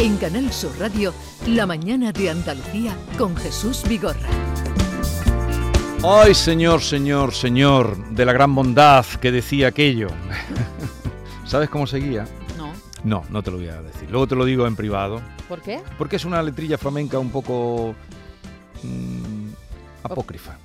En Canal Sur Radio, La mañana de Andalucía con Jesús Vigorra. Ay, señor, señor, señor, de la gran bondad que decía aquello. ¿Sabes cómo seguía? No. No, no te lo voy a decir. Luego te lo digo en privado. ¿Por qué? Porque es una letrilla flamenca un poco mm, apócrifa.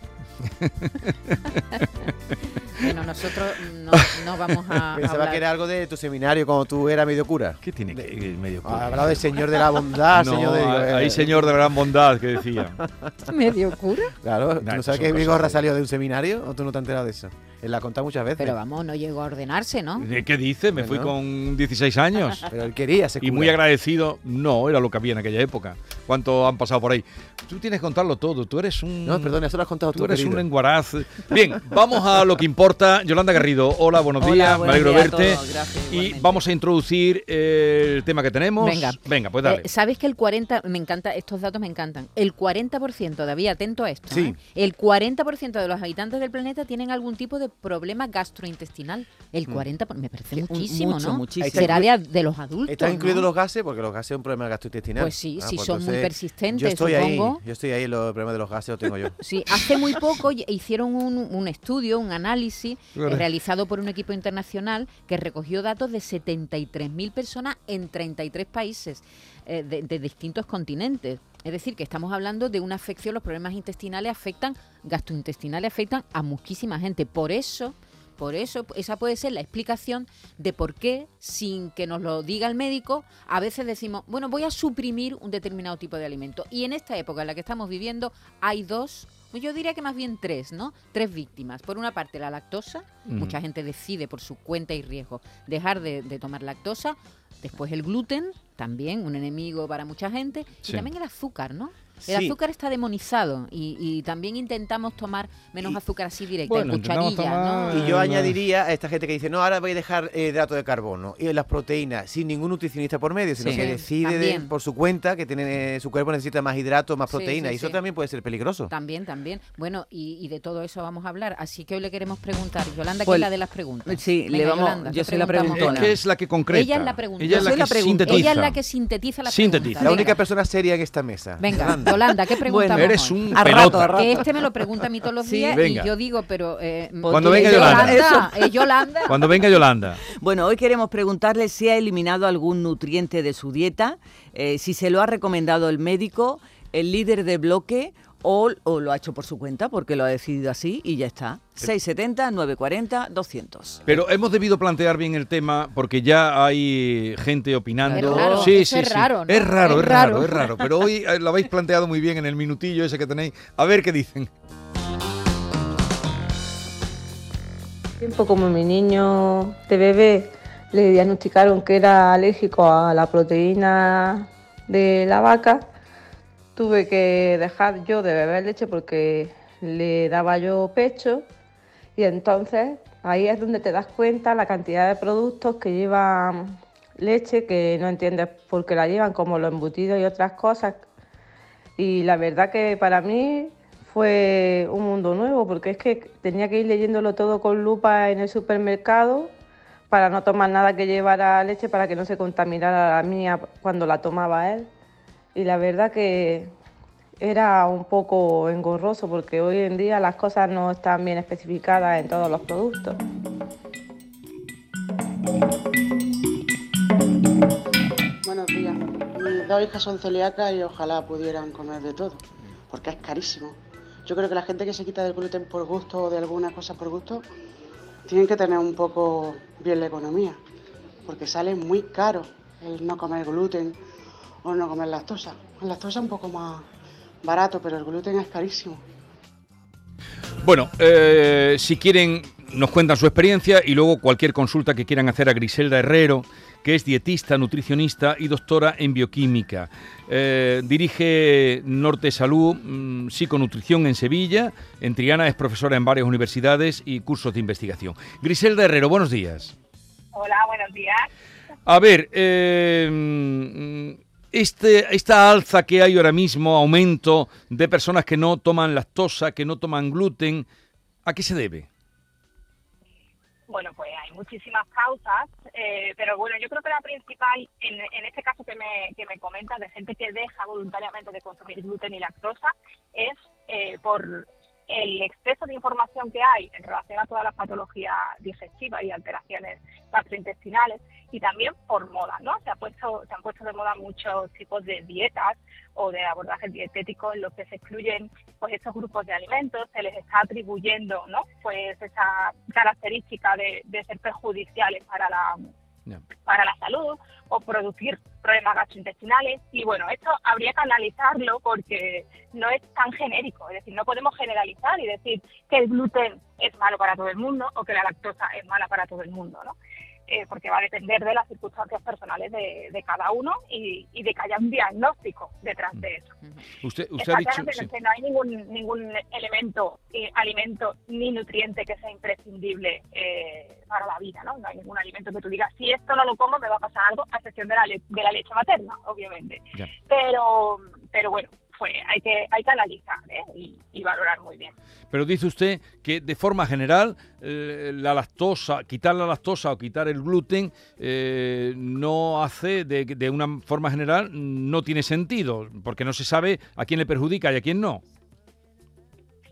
Bueno, nosotros no, no vamos a. Pensaba hablar. que era algo de tu seminario cuando tú eras medio cura. ¿Qué tiene que ir medio Ha hablado del señor de la bondad, No, señor de... ahí señor de la gran bondad que decía. medio cura. Claro, ¿tú Nah, no sabes que Vigorra de- salió de un seminario o tú no te has enterado de eso? Él la ha contado muchas veces. Pero vamos, no llegó a ordenarse, ¿no? ¿Qué dice? Me fui con 16 años. Pero él quería ser Y muy agradecido, no, era lo que había en aquella época. ¿Cuánto han pasado por ahí? Tú tienes que contarlo todo, tú eres un... No, perdón, eso lo has contado tú, Tú eres querido. un lenguaraz. Bien, vamos a lo que importa. Yolanda Garrido, hola, buenos Hola, días, me alegro días verte. todos, gracias, y igualmente. vamos a introducir eh, el tema que tenemos. Venga. Venga, pues dale. Eh, ¿Sabes que el 40, me encanta, estos datos me encantan, el 40%, David, atento a esto, Sí. ¿eh? el 40% de los habitantes del planeta tienen algún tipo de problema gastrointestinal. El 40%, me parece muchísimo, mucho, ¿no? muchísimo. Será de, de los adultos, ¿Están ¿no? incluidos los gases? Porque los gases son un problema gastrointestinal. Pues sí, Ah, si pues son muy persistentes, Yo estoy supongo. ahí, yo estoy ahí, los problemas de los gases los tengo yo. Sí, hace muy poco hicieron un, un estudio, un análisis eh, Claro. realizado por un equipo internacional que recogió datos de 73.000 personas en 33 países eh, de, de distintos continentes. Es decir, que estamos hablando de una afección, los problemas intestinales afectan, gastrointestinales afectan a muchísima gente. Por eso, por eso, esa puede ser la explicación de por qué, sin que nos lo diga el médico, a veces decimos, bueno, voy a suprimir un determinado tipo de alimento. Y en esta época en la que estamos viviendo hay dos, yo diría que más bien tres, ¿no? Tres víctimas. Por una parte, la lactosa. Mucha gente decide por su cuenta y riesgo dejar de, de tomar lactosa. Después el gluten, también un enemigo para mucha gente. Sí. Y también el azúcar, ¿no? El Sí. azúcar está demonizado y, y también intentamos tomar menos Y- azúcar así directa, Bueno, en intentamos cucharilla, tomar- ¿no? Y yo añadiría a esta gente que dice, no, ahora voy a dejar eh, hidrato de carbono y las proteínas sin ningún nutricionista por medio, sino Sí. que decide de- por su cuenta que tiene, eh, su cuerpo necesita más hidrato, más Sí, proteína. sí, y eso sí. también puede ser peligroso. También, también. Bueno, y, y de todo eso vamos a hablar. Así que hoy le queremos preguntar. Yolanda, que Pues, es la de las preguntas. sí, le vamos- Yolanda, yo ¿qué soy la Es preguntona. que es la que concreta. Ella es la pregunta. Ella es Yo la soy que la pregunta. sintetiza. Ella es la que sintetiza la Sintetiza. pregunta. La Venga. única persona seria en esta mesa. Venga, Yolanda. ¿qué preguntamos Bueno, Eres un A rato, pelota. a rato. Que este me lo pregunta a mí todos los Sí. días Venga. y yo digo, pero... eh, Cuando venga Yolanda. Yolanda, es Yolanda. Cuando venga Yolanda. Bueno, hoy queremos preguntarle si ha eliminado algún nutriente de su dieta, eh, si se lo ha recomendado el médico, el líder de bloque o, o lo ha hecho por su cuenta porque lo ha decidido así y ya está. 670, 940, 200. Pero hemos debido plantear bien el tema porque ya hay gente opinando. Es raro, sí, sí, es sí. raro, ¿no? Es raro, Es es raro, raro. es raro. Pero hoy eh, lo habéis planteado muy bien en el minutillo ese que tenéis. A ver qué dicen. tiempo como mi niño de bebé le diagnosticaron que era alérgico a la proteína de la vaca, tuve que dejar yo de beber leche porque le daba yo pecho y entonces ahí es donde te das cuenta la cantidad de productos que llevan leche que no entiendes por qué la llevan, como los embutidos y otras cosas. Y la verdad que para mí fue un mundo nuevo, porque es que tenía que ir leyéndolo todo con lupa en el supermercado para no tomar nada que llevara leche para que no se contaminara la mía cuando la tomaba él. Y la verdad que era un poco engorroso porque hoy en día las cosas no están bien especificadas en todos los productos. Buenos días. Mis dos hijas son celíacas y ojalá pudieran comer de todo, porque es carísimo. Yo creo que la gente que se quita del gluten por gusto o de alguna cosa por gusto, tienen que tener un poco bien la economía, porque sale muy caro el no comer gluten o no comer lactosa. La lactosa es un poco más barato, pero el gluten es carísimo. Bueno, eh, si quieren, nos cuentan su experiencia y luego cualquier consulta que quieran hacer a Griselda Herrero, que es dietista, nutricionista y doctora en bioquímica. Eh, dirige Norte Salud, mm, Psiconutrición en Sevilla. En Triana es profesora en varias universidades y cursos de investigación. Griselda Herrero, buenos días. Hola, buenos días. A ver, eh, mm, este, esta alza que hay ahora mismo, aumento de personas que no toman lactosa, que no toman gluten, ¿a qué se debe? Bueno, pues hay muchísimas causas, eh, pero bueno, yo creo que la principal, en, este caso que me, que me comentas, de gente que deja voluntariamente de consumir gluten y lactosa, es eh, por el exceso de información que hay en relación a todas las patologías digestivas y alteraciones gastrointestinales y también por moda, ¿no? Se, ha puesto, se han puesto de moda muchos tipos de dietas o de abordajes dietéticos en los que se excluyen pues estos grupos de alimentos, se les está atribuyendo, ¿no? Pues esa característica de, de ser perjudiciales para la para la salud o producir problemas gastrointestinales. Y bueno, esto habría que analizarlo porque no es tan genérico, es decir, no podemos generalizar y decir que el gluten es malo para todo el mundo o que la lactosa es mala para todo el mundo, ¿no? Eh, porque va a depender de las circunstancias personales de, cada uno y, de que haya un diagnóstico detrás de eso. Usted, usted ha dicho... Que no hay ningún, ningún elemento, eh, alimento ni nutriente que sea imprescindible eh, para la vida, ¿no? No hay ningún alimento que tú digas, si esto no lo como me va a pasar algo, a excepción de la, de la leche materna, obviamente. Pero, pero bueno, pues hay que, hay que analizar ¿eh? y, valorar muy bien. Pero dice usted que de forma general eh, la lactosa, quitar la lactosa o quitar el gluten eh, no hace, de, de una forma general, no tiene sentido, porque no se sabe a quién le perjudica y a quién no.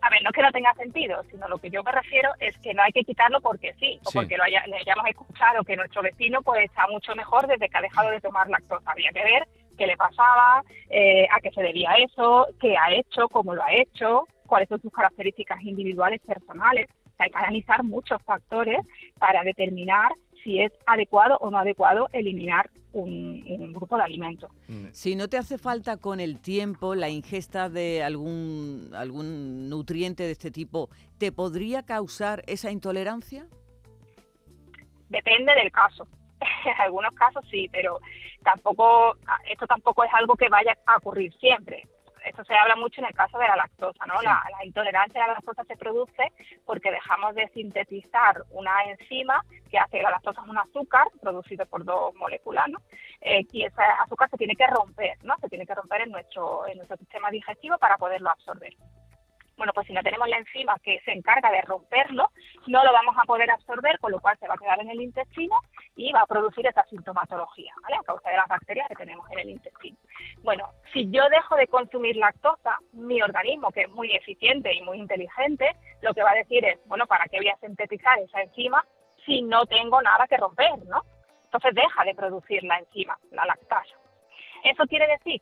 A ver, no es que no tenga sentido, sino lo que yo me refiero es que no hay que quitarlo porque sí, o porque lo haya, le hayamos escuchado que nuestro vecino pues está mucho mejor desde que ha dejado de tomar lactosa. Habría que ver qué le pasaba, eh, a qué se debía eso, qué ha hecho, cómo lo ha hecho, cuáles son sus características individuales personales. hay que analizar muchos factores para determinar si es adecuado o no adecuado eliminar un, grupo de alimentos. Mm. Si no te hace falta con el tiempo la ingesta de algún, algún nutriente de este tipo, ¿te podría causar esa intolerancia? Depende del caso. En algunos casos sí, pero tampoco esto tampoco es algo que vaya a ocurrir siempre. Esto se habla mucho en el caso de la lactosa, ¿no? La, intolerancia a la lactosa se produce porque dejamos de sintetizar una enzima que hace la lactosa es un azúcar producido por dos moléculas, ¿no? Eh, y ese azúcar se tiene que romper, ¿no? Se tiene que romper en nuestro en nuestro sistema digestivo para poderlo absorber. Bueno, pues si no tenemos la enzima que se encarga de romperlo, no lo vamos a poder absorber, con lo cual se va a quedar en el intestino y va a producir esa sintomatología, ¿vale? A causa de las bacterias que tenemos en el intestino. Bueno, si yo dejo de consumir lactosa, mi organismo, que es muy eficiente y muy inteligente, lo que va a decir es, bueno, ¿para qué voy a sintetizar esa enzima si no tengo nada que romper, ¿no? Entonces deja de producir la enzima, la lactasa. Eso quiere decir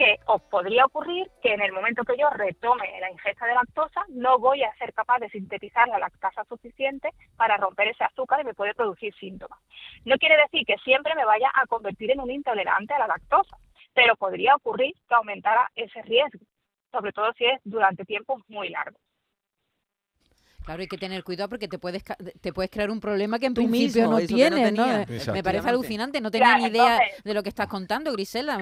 que os podría ocurrir que en el momento que yo retome la ingesta de lactosa no voy a ser capaz de sintetizar la lactasa suficiente para romper ese azúcar y me puede producir síntomas. No quiere decir que siempre me vaya a convertir en un intolerante a la lactosa, pero podría ocurrir que aumentara ese riesgo, sobre todo si es durante tiempos muy largos. Claro, hay que tener cuidado porque te puedes te puedes crear un problema que en principio no tienes, no, Me parece alucinante, no tenía ni idea de lo que estás contando, Grisela.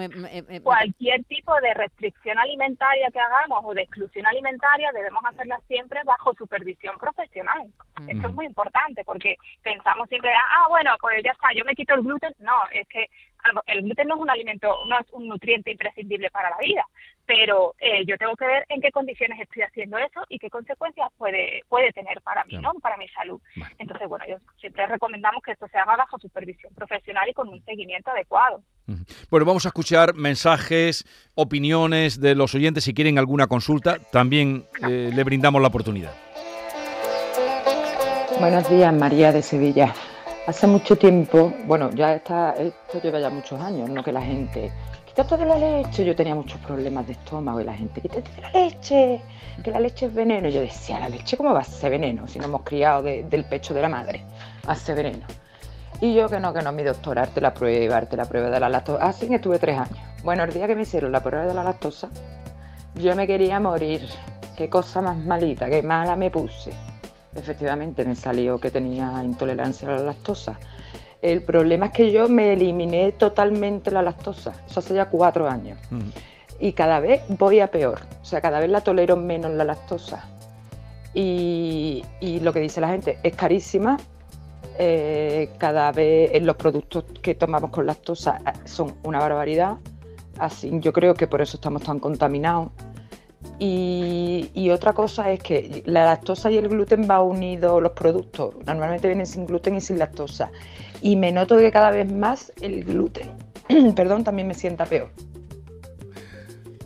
cualquier tipo de restricción alimentaria que hagamos o de exclusión alimentaria debemos hacerla siempre bajo supervisión profesional. Esto es muy importante porque pensamos siempre, ah, bueno, pues ya está, yo me quito el gluten. No, es que el gluten no es un alimento, no es un nutriente imprescindible para la vida, pero eh, yo tengo que ver en qué condiciones estoy haciendo eso y qué consecuencias puede puede tener para mí, ¿no? Para mi salud. Entonces, bueno, yo siempre recomendamos que esto se haga bajo supervisión profesional y con un seguimiento adecuado. Bueno, vamos a escuchar mensajes, opiniones de los oyentes. Si quieren alguna consulta, también eh, le brindamos la oportunidad. Buenos días, María de Sevilla. Hace mucho tiempo, bueno, ya está, esto lleva ya muchos años, ¿no? Que la gente, quítate de la leche, yo tenía muchos problemas de estómago y la gente, quítate de la leche, que la leche es veneno. Yo decía, ¿la leche cómo va a ser veneno si no hemos criado del pecho de la madre? Hace veneno. Y yo que no, que no, mi doctor, arte la prueba, arte la prueba de la lactosa. Así que estuve tres años. Bueno, el día que me hicieron la prueba de la lactosa, yo me quería morir. Qué cosa más malita, qué mala me puse efectivamente me salió que tenía intolerancia a la lactosa. El problema es que yo me eliminé totalmente la lactosa, eso hace ya cuatro años. Y cada vez voy a peor, o sea, cada vez la tolero menos la lactosa. Y, lo que dice la gente, es carísima, eh, cada vez los productos que tomamos con lactosa eh, son una barbaridad, así yo creo que por eso estamos tan contaminados Y, otra cosa es que la lactosa y el gluten va unido los productos. Normalmente vienen sin gluten y sin lactosa. Y me noto que cada vez más el gluten, perdón, también me sienta peor.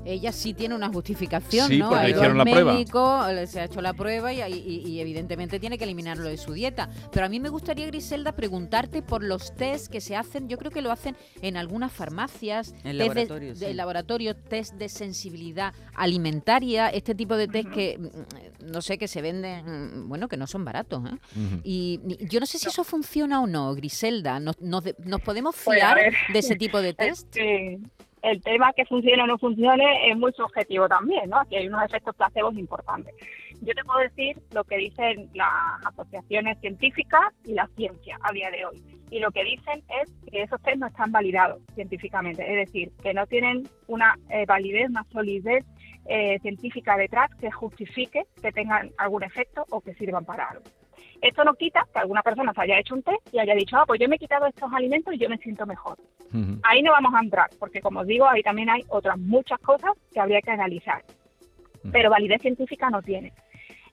Ella sí tiene una justificación, Sí, ¿no? porque Ha le ido hicieron al la prueba. médico, le- se ha hecho la prueba y, y- y evidentemente tiene que eliminarlo de su dieta. Pero a mí me gustaría, Griselda, preguntarte por los test que se hacen. Yo creo que lo hacen en algunas farmacias. En de- laboratorios, de, laboratorio, test de sensibilidad alimentaria, este tipo de test que, mm, no sé, que se venden, mm, bueno, que no son baratos. ¿eh? Y y yo no sé si eso funciona o no, Griselda. ¿Nos, nos, de- nos podemos Pues, fiar de ese tipo de test? Este, el tema que funcione o no funcione es muy subjetivo también, ¿no? Aquí hay unos efectos placebos importantes. Yo te puedo decir lo que dicen las asociaciones científicas y la ciencia a día de hoy. Y lo que dicen es que esos test no están validados científicamente, es decir, que no tienen una eh, validez, una solidez eh, científica detrás que justifique que tengan algún efecto o que sirvan para algo. Esto no quita que alguna persona se haya hecho un test y haya dicho, ah, pues yo me he quitado estos alimentos y yo me siento mejor. Ahí no vamos a entrar, porque como os digo, ahí también hay otras muchas cosas que habría que analizar. Pero validez científica no tiene.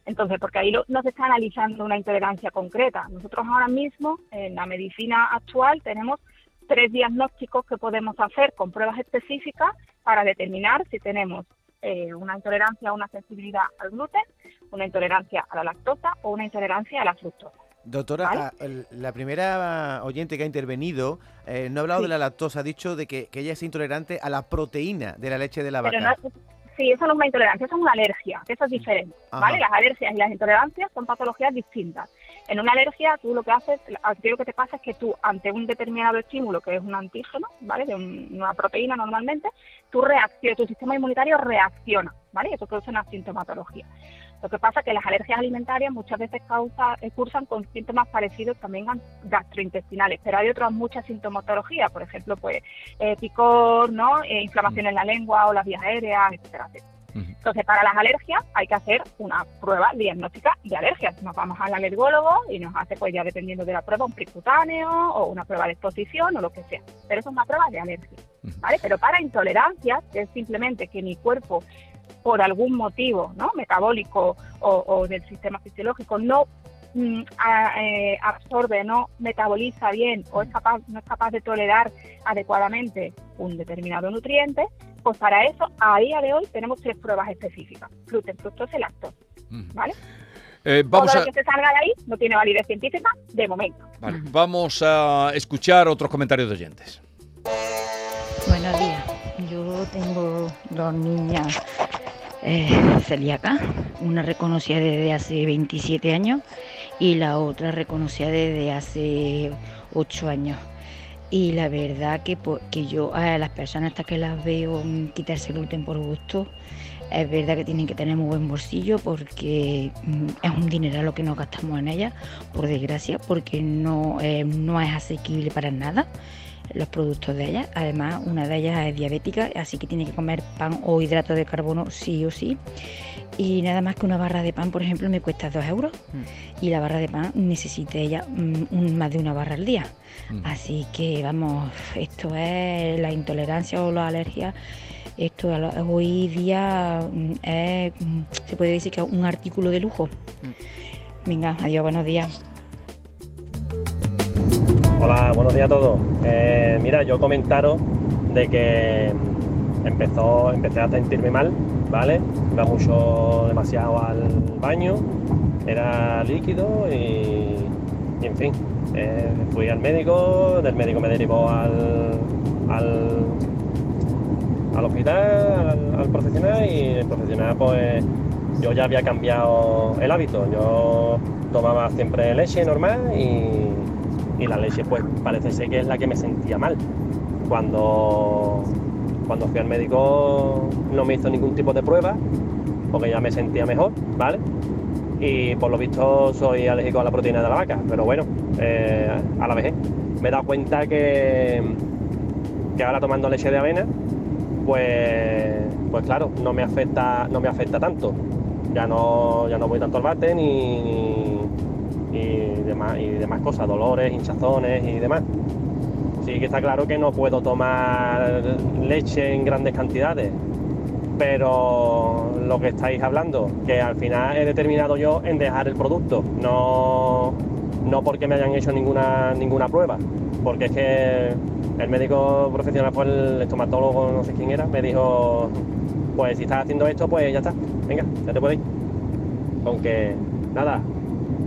Entonces, porque ahí lo- no se está analizando una intolerancia concreta. Nosotros ahora mismo, en la medicina actual, tenemos tres diagnósticos que podemos hacer con pruebas específicas para determinar si tenemos eh, una intolerancia o una sensibilidad al gluten, una intolerancia a la lactosa o una intolerancia a la fructosa. Doctora, ¿Vale? a- el- la primera oyente que ha intervenido no ha hablado Sí. de la lactosa, ha dicho de que, que ella es intolerante a la proteína de la leche de la Pero vaca. no, sí, eso no es una intolerancia, eso es una alergia, eso es diferente, Ajá. ¿vale? Las alergias y las intolerancias son patologías distintas. En una alergia, tú lo que haces, a ti lo que te pasa es que tú, ante un determinado estímulo, que es un antígeno, ¿vale? De un- una proteína normalmente, tu reacción, tu sistema inmunitario reacciona, ¿vale? Eso produce una sintomatología. Lo que pasa es que las alergias alimentarias muchas veces causa, eh, cursan con síntomas parecidos también a gastrointestinales, pero hay otras muchas sintomatologías, por ejemplo, pues eh, picor, ¿no? Eh, inflamación en la lengua o las vías aéreas, etcétera, etcétera. Entonces, para las alergias hay que hacer una prueba diagnóstica de alergias. Nos vamos al alergólogo y nos hace, pues ya dependiendo de la prueba, un percutáneo o una prueba de exposición o lo que sea. Pero eso es una prueba de alergia, ¿vale? Pero para intolerancias, que es simplemente que mi cuerpo, por algún motivo, ¿no? Metabólico o, o del sistema fisiológico, no mm, a- eh, absorbe, no metaboliza bien o es capaz, no es capaz de tolerar adecuadamente un determinado nutriente, pues para eso a día de hoy tenemos tres pruebas específicas, gluten, fructosa y lactosa, ¿vale? Eh, vamos, Todo a, lo que se salga de ahí no tiene validez científica de momento. vale, vamos a escuchar otros comentarios de oyentes. Buenos días. Yo tengo dos niñas eh, celíacas, una reconocida desde hace 27 años y la otra reconocida desde hace 8 años. Y la verdad que, que yo a las personas hasta que las veo mm, quitarse gluten por gusto, es verdad que tienen que tener muy buen bolsillo porque mm, es un dineral lo que nos gastamos en ellas, por desgracia, porque no, eh, no es asequible para nada los productos de ellas. Además, una de ellas es diabética, así que tiene que comer pan o hidrato de carbono sí o sí. Y nada más que una barra de pan, por ejemplo, me cuesta 2 euros. Y la barra de pan necesita ella mm, más de una barra al día. Así que vamos, esto es la intolerancia o la alergia. Esto hoy día mm, es, mm, se puede decir que es un artículo de lujo. Venga, adiós, buenos días. Hola, buenos días a todos. Eh, mira, yo comentaros de que empezó, empecé a sentirme mal, ¿vale? Iba mucho, demasiado al baño, era líquido y, y en fin, eh, fui al médico, del médico me derivó al, al, al hospital, al, al profesional y el profesional pues yo ya había cambiado el hábito, yo tomaba siempre leche normal y, y la leche pues parece ser que es la que me sentía mal. Cuando, cuando fui al médico no me hizo ningún tipo de prueba porque ya me sentía mejor, ¿vale? Y por lo visto soy alérgico a la proteína de la vaca, pero bueno, eh, a la vez me he dado cuenta que, que ahora tomando leche de avena, pues, pues claro, no me afecta, no me afecta tanto. Ya no, ya no voy tanto al bate ni, y demás, y demás cosas, dolores, hinchazones y demás. Sí que está claro que no puedo tomar leche en grandes cantidades, pero lo que estáis hablando, que al final he determinado yo en dejar el producto, no, no porque me hayan hecho ninguna, ninguna prueba, porque es que el médico profesional, pues el estomatólogo, no sé quién era, me dijo, pues si estás haciendo esto, pues ya está, venga, ya te puedes ir. Aunque, nada,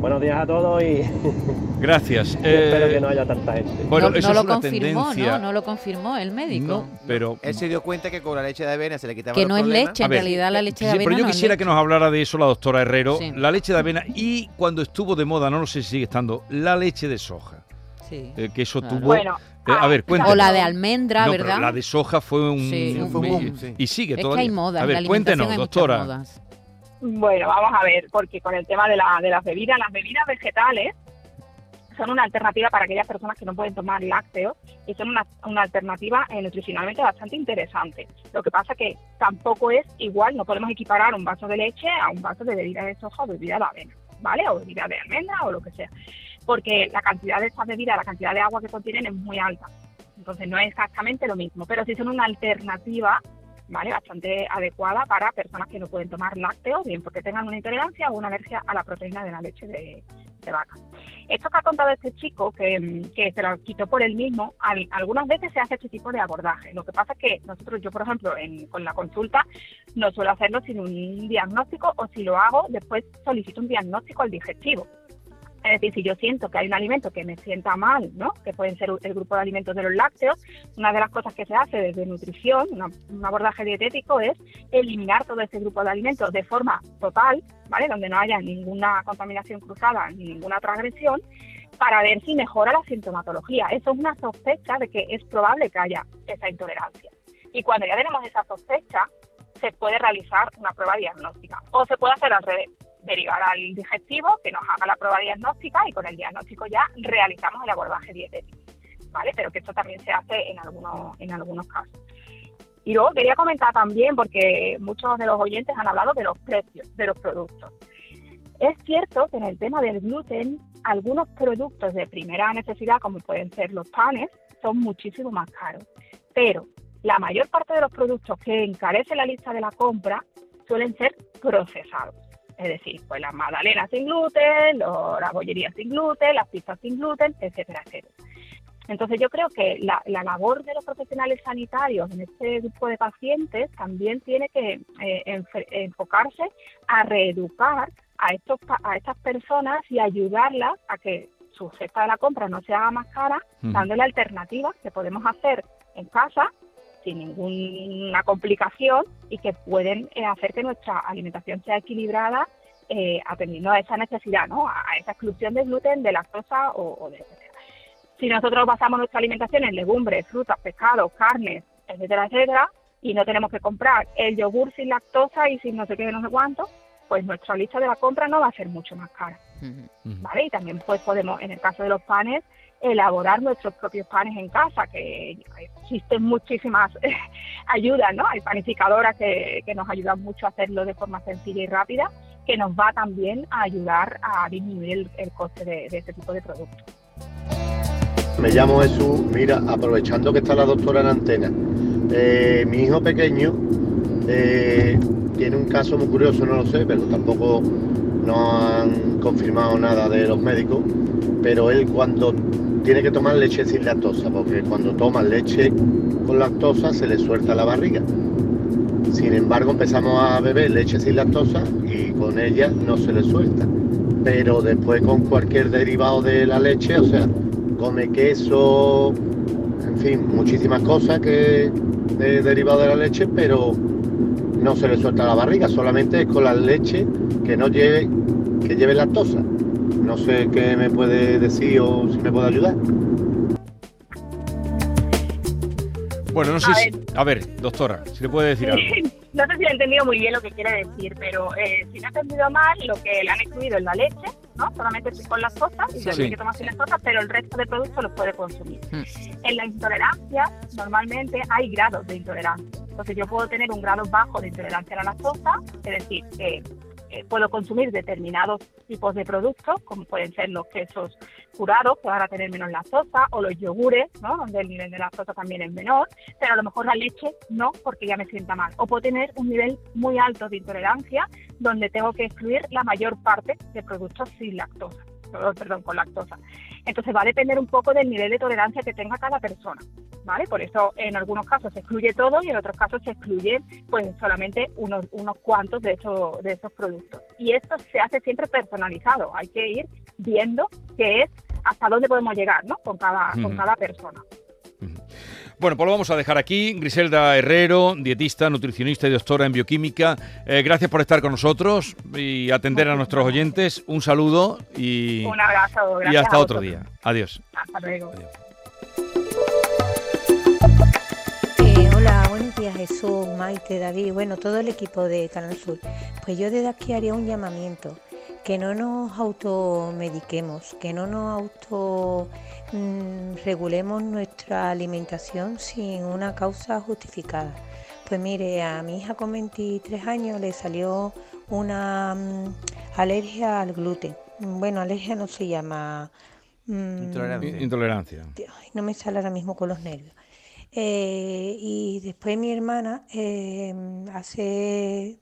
buenos días a todos y Gracias. espero Eh, que no haya tanta gente. Bueno, no, eso no es lo una confirmó, tendencia. ¿no? No lo confirmó el médico. No, pero Él se dio cuenta que con la leche de avena se le quitaba que los no es problemas. leche, en ver, realidad la leche de Sí, avena pero yo no quisiera que nos hablara de eso la doctora Herrero. Sí. La leche de avena y cuando estuvo de moda, no lo sé si sigue estando, la leche de soja. Sí. Eh, que eso Claro. tuvo... Bueno, Eh, a ver, O cuéntenos. la de almendra, No, pero ¿verdad? la de soja fue un... Sí, un sí. Y sigue es que hay modas, A ver, cuéntenos, doctora. Bueno, vamos a ver, porque con el tema de, la, de las bebidas, las bebidas vegetales son una alternativa para aquellas personas que no pueden tomar lácteos y son una, una alternativa eh, nutricionalmente bastante interesante. Lo que pasa que tampoco es igual, no podemos equiparar un vaso de leche a un vaso de bebida de soja o bebida de avena, ¿vale? O bebida de almendra o lo que sea. Porque la cantidad de estas bebidas, la cantidad de agua que contienen es muy alta. Entonces no es exactamente lo mismo, pero sí son una alternativa ¿vale? Bastante adecuada para personas que no pueden tomar lácteos, bien porque tengan una intolerancia o una alergia a la proteína de la leche de, vaca. Esto que ha contado este chico, que, que se lo quitó por él mismo, al- algunas veces se hace este tipo de abordaje. Lo que pasa es que nosotros, yo por ejemplo, en- con la consulta, no suelo hacerlo sin un diagnóstico o si lo hago, después solicito un diagnóstico al digestivo. Es decir, si yo siento que hay un alimento que me sienta mal, ¿no? que pueden ser el grupo de alimentos de los lácteos, una de las cosas que se hace desde nutrición, un abordaje dietético, es eliminar todo ese grupo de alimentos de forma total, ¿vale? Donde no haya ninguna contaminación cruzada ni ninguna otra agresión, para ver si mejora la sintomatología. Eso es una sospecha de que es probable que haya esa intolerancia. Y cuando ya tenemos esa sospecha, se puede realizar una prueba diagnóstica. O se puede hacer al revés, derivar al digestivo que nos haga la prueba diagnóstica y con el diagnóstico ya realizamos el abordaje dietético. ¿Vale? Pero que esto también se hace en algunos, en algunos casos. Y luego quería comentar también, porque muchos de los oyentes han hablado de los precios de los productos. Es cierto que en el tema del gluten, algunos productos de primera necesidad, como pueden ser los panes, son muchísimo más caros. Pero la mayor parte de los productos que encarece la lista de la compra suelen ser procesados. Es decir, pues las magdalenas sin gluten, los- las bollerías sin gluten, las pizzas sin gluten, etcétera, etcétera. Entonces yo creo que la, la labor de los profesionales sanitarios en este grupo de pacientes también tiene que eh, enf- enfocarse a reeducar a, estos, a estas personas y ayudarlas a que su cesta de la compra no se haga más cara, Ujú. dándole alternativas que podemos hacer en casa sin ninguna complicación y que pueden eh, hacer que nuestra alimentación sea equilibrada eh, atendiendo a esa necesidad, ¿no? a a esa exclusión de gluten, de lactosa o, o de etcétera. Si nosotros basamos nuestra alimentación en legumbres, frutas, pescados, carnes, etcétera, etcétera, y no tenemos que comprar el yogur sin lactosa y sin no sé qué, no sé cuánto, pues nuestra lista de la compra no va a ser mucho más cara. ¿vale? Y también pues podemos, en el caso de los panes, elaborar nuestros propios panes en casa, que existen muchísimas ayudas, ¿no? Hay panificadoras que, que nos ayudan mucho a hacerlo de forma sencilla y rápida, que nos va también a ayudar a disminuir el, el coste de, este tipo de productos. Me llamo Jesús, mira, aprovechando que está la doctora en antena, eh, mi hijo pequeño eh, tiene un caso muy curioso, no lo sé, pero tampoco no han confirmado nada de los médicos, pero él cuando tiene que tomar leche sin lactosa, porque cuando toma leche con lactosa se le suelta la barriga. Sin embargo, empezamos a beber leche sin lactosa y con ella no se le suelta. Pero después con cualquier derivado de la leche, o sea, come queso, en fin, muchísimas cosas que de derivado de la leche, pero no se le suelta la barriga, solamente es con la leche que no lleve, que lleve lactosa. No sé qué me puede decir o si me puede ayudar. Bueno, no sé A si... A ver, doctora, si le puede decir algo. no sé si he entendido muy bien lo que quiere decir, pero eh, si no he entendido mal, lo que le han excluido es la leche, ¿no? Solamente con las cosas y Sí. que tomar sin lactosa, pero el resto de productos los puede consumir. Hmm. En la intolerancia, normalmente hay grados de intolerancia. Entonces, yo puedo tener un grado bajo de intolerancia a la lactosa, es decir, que eh, puedo consumir determinados tipos de productos, como pueden ser los quesos curados, que van a tener menos lactosa, o los yogures, ¿no? donde el nivel de lactosa también es menor, pero a lo mejor la leche no, porque ya me sienta mal. O puedo tener un nivel muy alto de intolerancia, donde tengo que excluir la mayor parte de productos sin lactosa perdón, con lactosa. Entonces va a depender un poco del nivel de tolerancia que tenga cada persona, ¿vale? Por eso en algunos casos se excluye todo y en otros casos se excluye pues solamente unos, unos cuantos de esos, de esos productos. Y esto se hace siempre personalizado, hay que ir viendo qué es hasta dónde podemos llegar, ¿no? Con cada, con cada persona. Bueno, pues lo vamos a dejar aquí. Griselda Herrero, dietista, nutricionista y doctora en bioquímica. Eh, gracias por estar con nosotros y atender a nuestros oyentes. Un saludo y, Un abrazo. y hasta otro día. Adiós. Hasta luego. Eh, hola, buenos días Jesús, Maite, David, bueno, todo el equipo de Canal Sur. Pues yo desde aquí haría un llamamiento, que no nos automediquemos, que no nos auto mm, regulemos nuestra alimentación sin una causa justificada. Pues mire, a mi hija con 23 años le salió una mm, alergia al gluten. Bueno, alergia no se llama... mm, Intolerancia. Intolerancia. Ay, no me sale ahora mismo con los nervios. Eh, y después mi hermana, eh, hace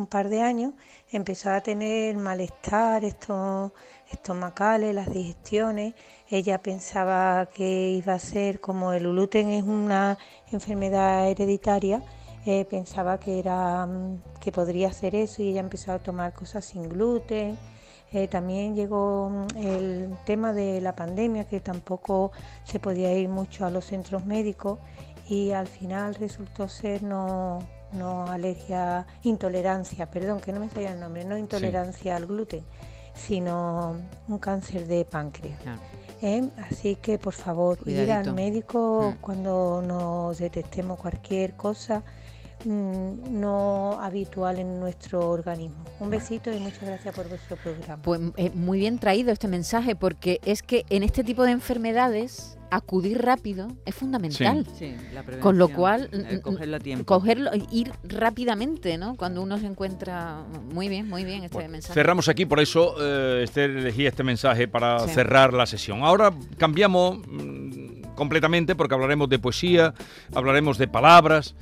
un par de años, empezó a tener malestar estos estomacales, las digestiones. Ella pensaba que iba a ser como el gluten es una enfermedad hereditaria, eh, pensaba que era mm, que podría ser eso y ella empezó a tomar cosas sin gluten. Eh, también llegó mm, el tema de la pandemia, que tampoco se podía ir mucho a los centros médicos y al final resultó ser no, no alergia, intolerancia, perdón, que no me salía el nombre, no intolerancia al gluten, sino un cáncer de páncreas. ¿eh? Así que por favor, ir al médico cuando nos detectemos cualquier cosa mm, no habitual en nuestro organismo. Un besito y muchas gracias por vuestro programa. Pues eh, muy bien traído este mensaje porque es que en este tipo de enfermedades acudir rápido es fundamental. Sí, la Con lo cual, eh, cogerlo a tiempo. cogerlo, ir rápidamente, ¿no? Cuando uno se encuentra muy bien, muy bien este mensaje. Cerramos aquí, por eso eh, Esther elegí este mensaje para Sí. cerrar la sesión. Ahora cambiamos mm, completamente porque hablaremos de poesía, hablaremos de palabras.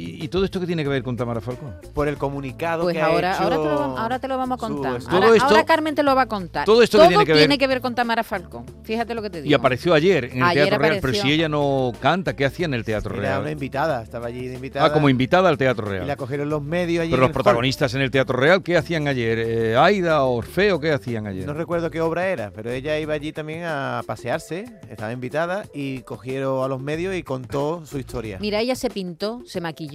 ¿Y, y todo esto qué tiene que ver con Tamara Falcón? Por el comunicado Pues que ahora, ha hecho ahora, te lo, vamos- ahora te lo vamos a contar. Ahora, Todo esto- ahora Carmen te lo va a contar. todo esto que tiene que ver- tiene que ver con Tamara Falcón. Fíjate lo que te digo. Y apareció ayer en el Ayer Teatro Real, pero si ella no canta, ¿qué hacía en el Teatro Era Real? una invitada, estaba allí de invitada. Ah, como invitada al Teatro Y la Real. cogieron los medios allí. Pero los protagonistas en el Teatro Real, ¿qué hacían ayer? Eh, ¿Aida, Orfeo, qué hacían ayer? No recuerdo qué obra era, pero ella iba allí también a pasearse, estaba invitada y cogieron a los medios y contó su historia. Mira, ella se pintó, se maquilló,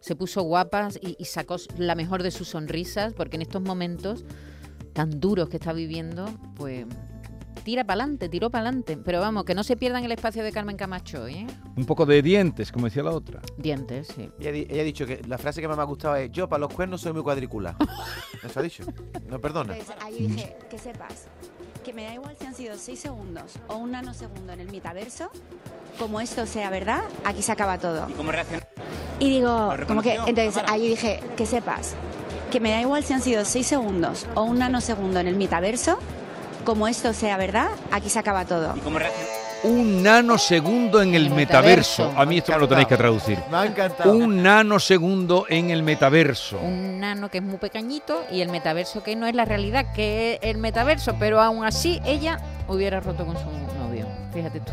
se puso guapa y, y sacó la mejor de sus sonrisas, porque en estos momentos tan duros que está viviendo, pues tira para adelante, tiró para adelante. Pero vamos, que no se pierdan el espacio de Carmen Camacho, ¿eh? Un poco de dientes, como decía la otra. Dientes, sí. Ella, ella ha dicho que la frase que más me ha gustado es: Yo para los cuernos soy muy cuadricular. Eso ha dicho. No perdona. Pues ahí dije, que sepas, que me da igual si han sido 6 segundos o un nanosegundo en el metaverso, como esto sea verdad, aquí se acaba todo. ¿Cómo reacciona? Y digo, ¿Lo como que, entonces ahí dije, que sepas, que me da igual si han sido 6 segundos o un nanosegundo en el metaverso, como esto sea verdad, aquí se acaba todo. ¿Cómo reacciona? Un nanosegundo en el El metaverso. metaverso. A mí esto me lo tenéis que traducir. Me ha encantado. Un nanosegundo en el metaverso. Un nano que es muy pequeñito y el metaverso que no es la realidad, que es el metaverso, pero aún así ella hubiera roto con su novio. Fíjate tú.